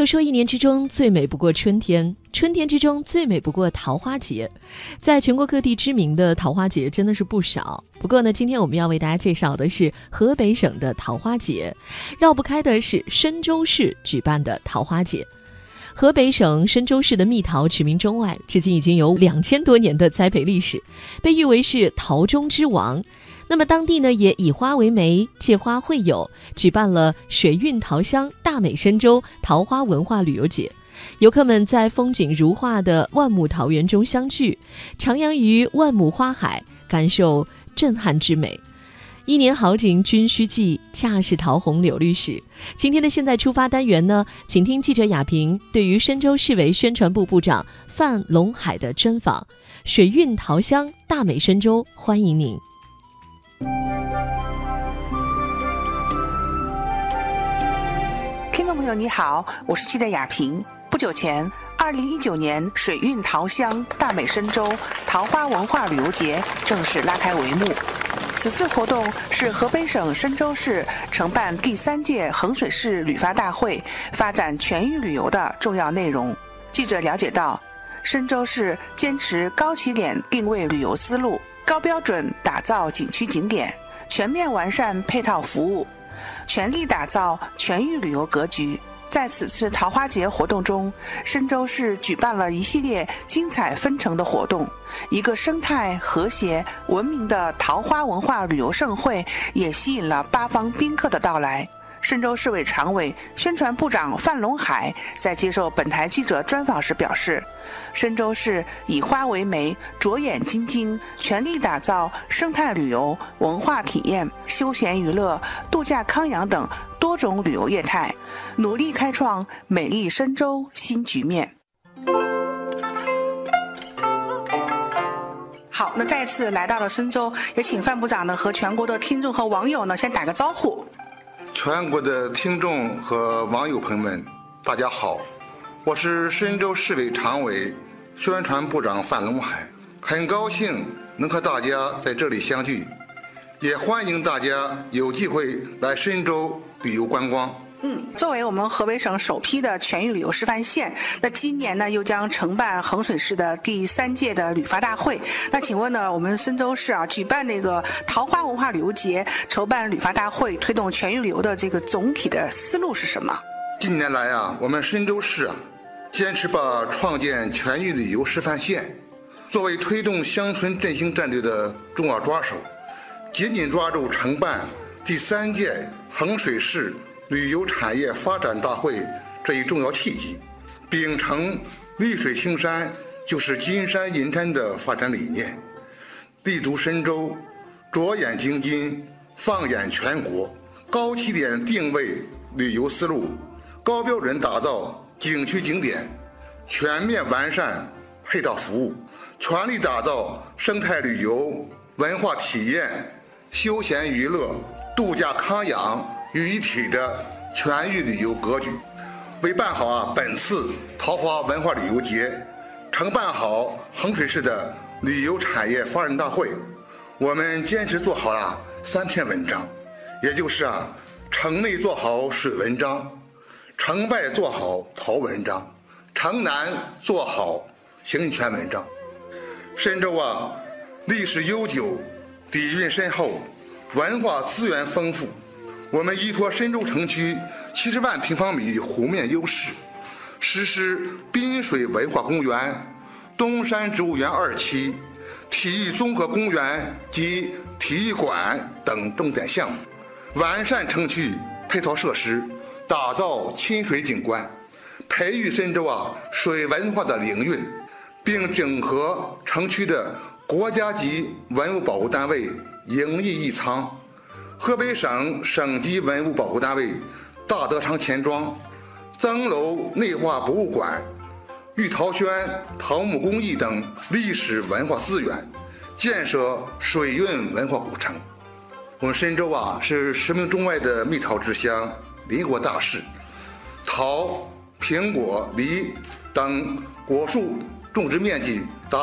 都说一年之中最美不过春天，春天之中最美不过桃花节。在全国各地知名的桃花节真的是不少。不过呢，今天我们要为大家介绍的是河北省的桃花节，绕不开的是深州市举办的桃花节。河北省深州市的蜜桃驰名中外，至今已经有两千多年的栽培历史，被誉为是桃中之王。那么当地呢也以花为媒，借花会友，举办了水韵桃香大美深州桃花文化旅游节。游客们在风景如画的万亩桃园中相聚，徜徉于万亩花海，感受震撼之美。一年好景君须记，恰是桃红柳绿时。今天的现在出发单元呢，请听记者雅萍对于深州市委宣传部部长范龙海的专访。水韵桃香大美深州，欢迎您。众朋友，你好，我是记者雅萍。不久前，二零一九年水韵桃乡大美深州桃花文化旅游节正式拉开帷幕。此次活动是河北省深州市承办第三届衡水市旅发大会发展全域旅游的重要内容。记者了解到，深州市坚持高起点定位旅游思路，高标准打造景区景点，全面完善配套服务。全力打造全域旅游格局。在此次桃花节活动中，深州市举办了一系列精彩纷呈的活动，一个生态和谐、文明的桃花文化旅游盛会，也吸引了八方宾客的到来。深州市委常委、宣传部长范龙海在接受本台记者专访时表示，深州市以花为媒，着眼京津，全力打造生态旅游、文化体验、休闲娱乐、度假康养等多种旅游业态，努力开创美丽深州新局面。好，那再次来到了深州，也请范部长呢和全国的听众和网友呢先打个招呼。全国的听众和网友朋友们，大家好，我是深州市委常委、宣传部长范龙海，很高兴能和大家在这里相聚，也欢迎大家有机会来深州旅游观光。嗯，作为我们河北省首批的全域旅游示范县，那今年呢又将承办衡水市的第三届的旅发大会。那请问呢，我们深州市啊举办那个桃花文化旅游节，筹办旅发大会，推动全域旅游的这个总体的思路是什么？近年来啊，我们深州市啊，坚持把创建全域旅游示范县作为推动乡村振兴战略的重要抓手，紧紧抓住承办第三届衡水市。旅游产业发展大会这一重要契机，秉承“绿水青山就是金山银山”的发展理念，立足深州，着眼京津，放眼全国，高起点定位旅游思路，高标准打造景区景点，全面完善配套服务，全力打造生态旅游、文化体验、休闲娱乐、度假康养。于一体的全域旅游格局，为办好啊本次桃花文化旅游节，承办好衡水市的旅游产业发展大会，我们坚持做好啊三篇文章，也就是啊城内做好水文章，城外做好桃文章，城南做好行泉文章。深州啊历史悠久，底蕴深厚，文化资源丰富。我们依托深州城区七十万平方米湖面优势，实施滨水文化公园、东山植物园二期、体育综合公园及体育馆等重点项目，完善城区配套设施，打造亲水景观，培育深州啊水文化的灵韵，并整合城区的国家级文物保护单位营义义仓。河北省省级文物保护单位大德昌钱庄曾楼内画博物馆、玉桃轩桃木工艺等历史文化资源，建设水韵文化古城。我们深州啊是驰名中外的蜜桃之乡、邻国大市，桃、苹果、梨等果树种植面积达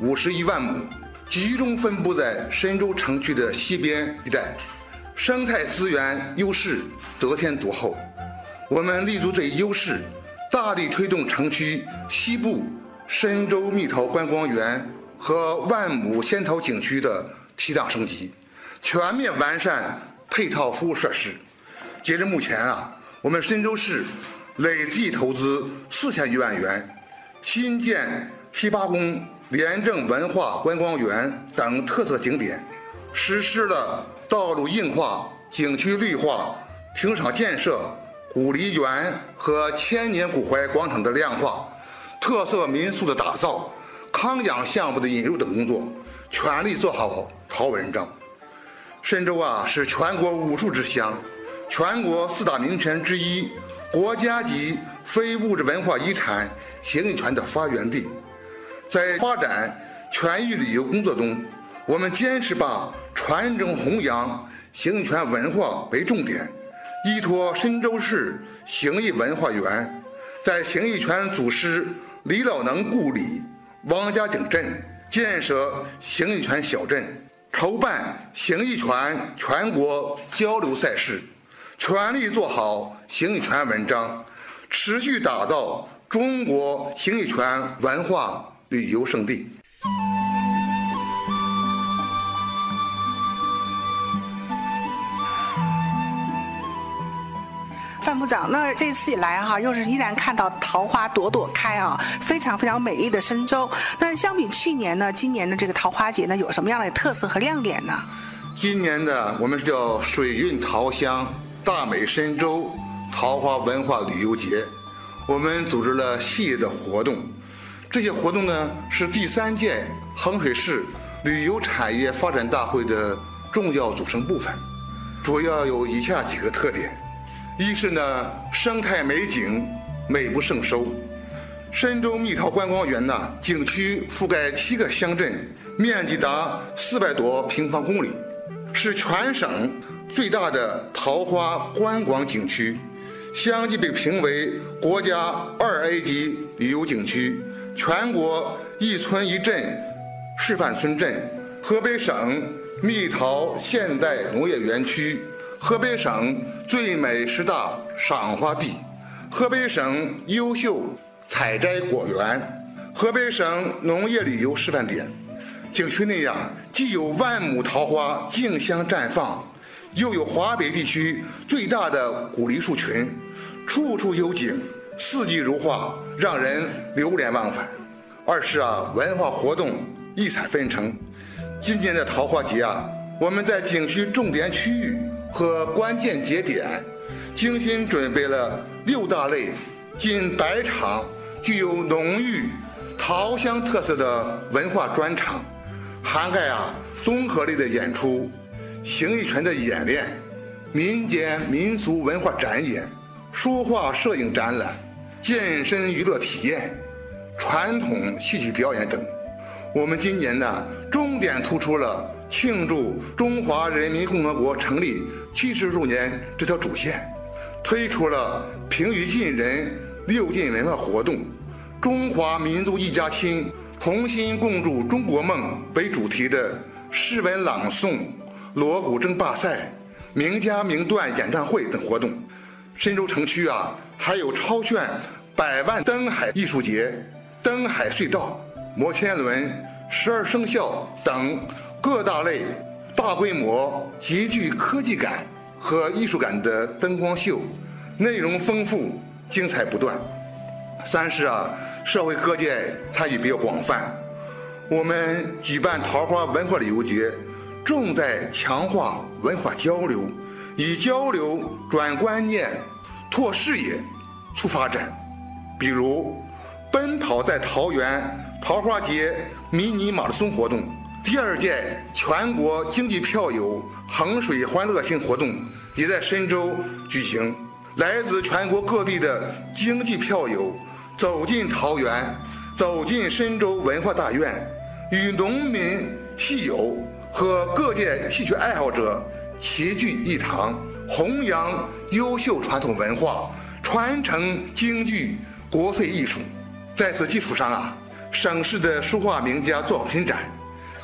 五十一万亩，集中分布在深州城区的西边一带。生态资源优势得天独厚，我们立足这一优势，大力推动城区西部深州蜜桃观光园和万亩仙桃景区的提档升级，全面完善配套服务设施。截至目前啊，我们深州市累计投资四千余万元，新建七八公廉政文化观光园等特色景点，实施了道路硬化、景区绿化、停车场建设。古梨园和千年古槐广场的亮化，特色民宿的打造，康养项目的引入等工作，全力做好好文章。深州啊，是全国武术之乡，全国四大名泉之一，国家级非物质文化遗产形意泉的发源地。在发展全域旅游工作中，我们坚持把传承弘扬形意拳文化为重点。依托深州市形意文化园，在形意拳祖师李老能故里王家井镇建设形意拳小镇，筹办形意拳全国交流赛事，全力做好形意拳文章，持续打造中国形意拳文化旅游胜地。部长，那这次以来哈，又是依然看到桃花朵朵开啊，非常非常美丽的深州。那相比去年呢，今年的这个桃花节呢，有什么样的特色和亮点呢？今年的我们叫水韵桃香大美深州桃花文化旅游节，我们组织了系列的活动。这些活动呢，是第三届衡水市旅游产业发展大会的重要组成部分，主要有以下几个特点。一是呢，生态美景美不胜收。深州蜜桃观光园呢，景区覆盖七个乡镇，面积达四百多平方公里，是全省最大的桃花观光景区，相继被评为国家二 A 级旅游景区、全国一村一镇示范村镇、河北省蜜桃现代农业园区。河北省最美十大赏花地，河北省优秀采摘果园，河北省农业旅游示范点。景区内呀，既有万亩桃花竞相绽放，又有华北地区最大的古梨树群，处处有景，四季如画，让人流连忘返。二是啊，文化活动异彩纷呈。今年的桃花节啊，我们在景区重点区域。和关键节点，精心准备了六大类、近百场具有浓郁桃香特色的文化专场，涵盖啊综合类的演出、形意拳的演练、民间民俗文化展演、书画摄影展览、健身娱乐体验、传统戏曲表演等。我们今年呢，重点突出了。庆祝中华人民共和国成立七十周年这条主线，推出了平易近人六进文化活动，中华民族一家亲，同心共筑中国梦为主题的诗文朗诵、锣鼓争霸赛、名家名段演唱会等活动。深州城区啊，还有超炫百万灯海艺术节、灯海隧道、摩天轮、十二生肖等。各大类、大规模、极具科技感和艺术感的灯光秀，内容丰富、精彩不断。三是啊，社会各界参与比较广泛。我们举办桃花文化旅游节，重在强化文化交流，以交流转观念、拓视野、促发展。比如，奔跑在桃园桃花节迷你马拉松活动。第二届全国京剧票友衡水欢乐行活动也在深州举行，来自全国各地的京剧票友走进桃园，走进深州文化大院，与农民戏友和各界戏曲爱好者齐聚一堂，弘扬优秀传统文化，传承京剧国粹艺术。在此基础上啊，省市的书画名家作品展。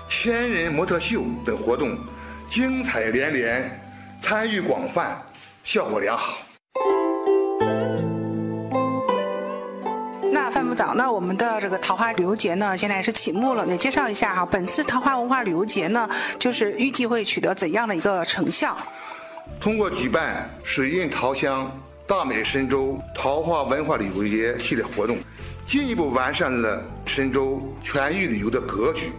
千人模特秀等活动精彩连连，参与广泛，效果良好。那范部长，那我们的这个桃花旅游节呢，现在是启幕了，也介绍一下哈。本次桃花文化旅游节呢，就是预计会取得怎样的一个成效？通过举办水韵桃乡、大美神州桃花文化旅游节系列活动，进一步完善了深州全域旅游的格局，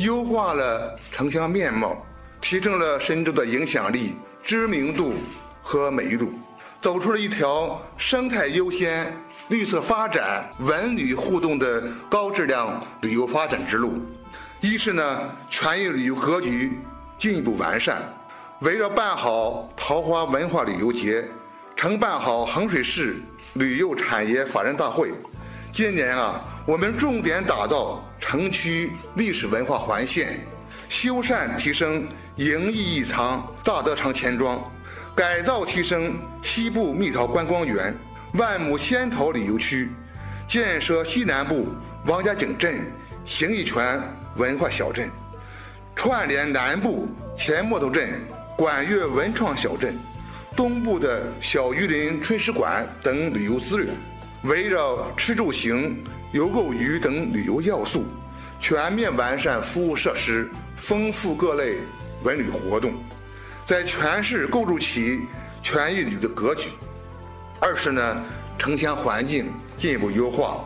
优化了城乡面貌，提升了深州的影响力、知名度和美誉度，走出了一条生态优先、绿色发展、文旅互动的高质量旅游发展之路。一是呢，全域旅游格局进一步完善。围绕办好桃花文化旅游节，承办好衡水市旅游产业发展大会。今年啊，我们重点打造城区历史文化环线，修缮提升营义义仓大德长钱庄，改造提升西部蜜桃观光园、万亩仙桃旅游区，建设西南部王家井镇形意泉文化小镇，串联南部前木头镇。管乐文创小镇、东部的小榆林春史馆等旅游资源，围绕吃住行、游购娱等旅游要素，全面完善服务设施，丰富各类文旅活动，在全市构筑起全域旅游的格局。二是呢，城乡环境进一步优化，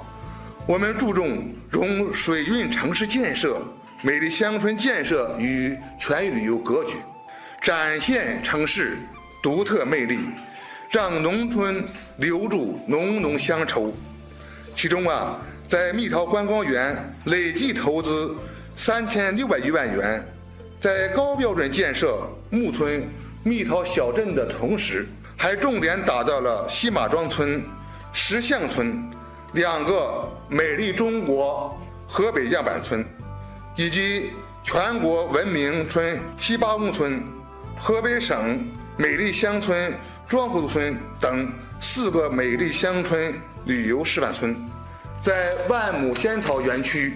我们注重融水运城市建设、美丽乡村建设与全域旅游格局。展现城市独特魅力，让农村留住浓浓乡愁。其中啊，在蜜桃观光园累计投资三千六百余万元，在高标准建设木村蜜桃小镇的同时，还重点打造了西马庄村、石巷村两个美丽中国河北样板村，以及全国文明村西八公村。河北省美丽乡村庄户村等四个美丽乡村旅游示范村，在万亩仙桃园区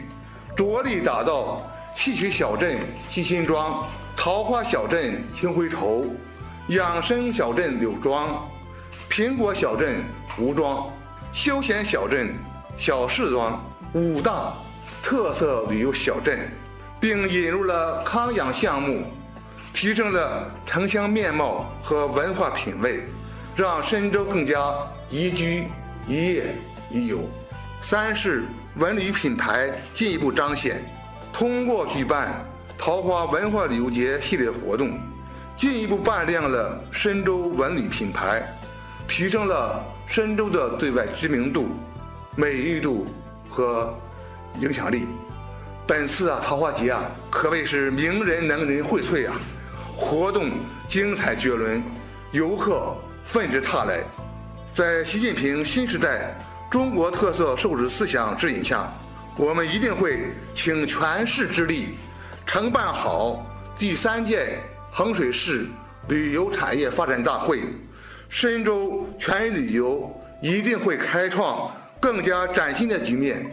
着力打造戏曲小镇西辛庄、桃花小镇青灰头、养生小镇柳庄、苹果小镇吴庄、休闲小镇小市庄五大特色旅游小镇，并引入了康养项目。提升了城乡面貌和文化品位，让深州更加宜居、宜业、宜游。三是文旅品牌进一步彰显，通过举办桃花文化旅游节系列活动，进一步扮亮了深州文旅品牌，提升了深州的对外知名度、美誉度和影响力。本次啊桃花节啊，可谓是名人能人荟萃啊。活动精彩绝伦，游客纷至沓来。在习近平新时代中国特色社会主义思想指引下，我们一定会倾全市之力，承办好第三届衡水市旅游产业发展大会。深州全域旅游一定会开创更加崭新的局面，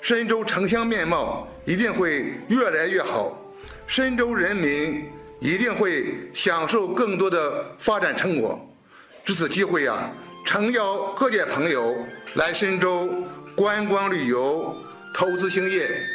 深州城乡面貌一定会越来越好，深州人民。一定会享受更多的发展成果。值此机会啊，诚邀各界朋友来深州观光旅游、投资兴业。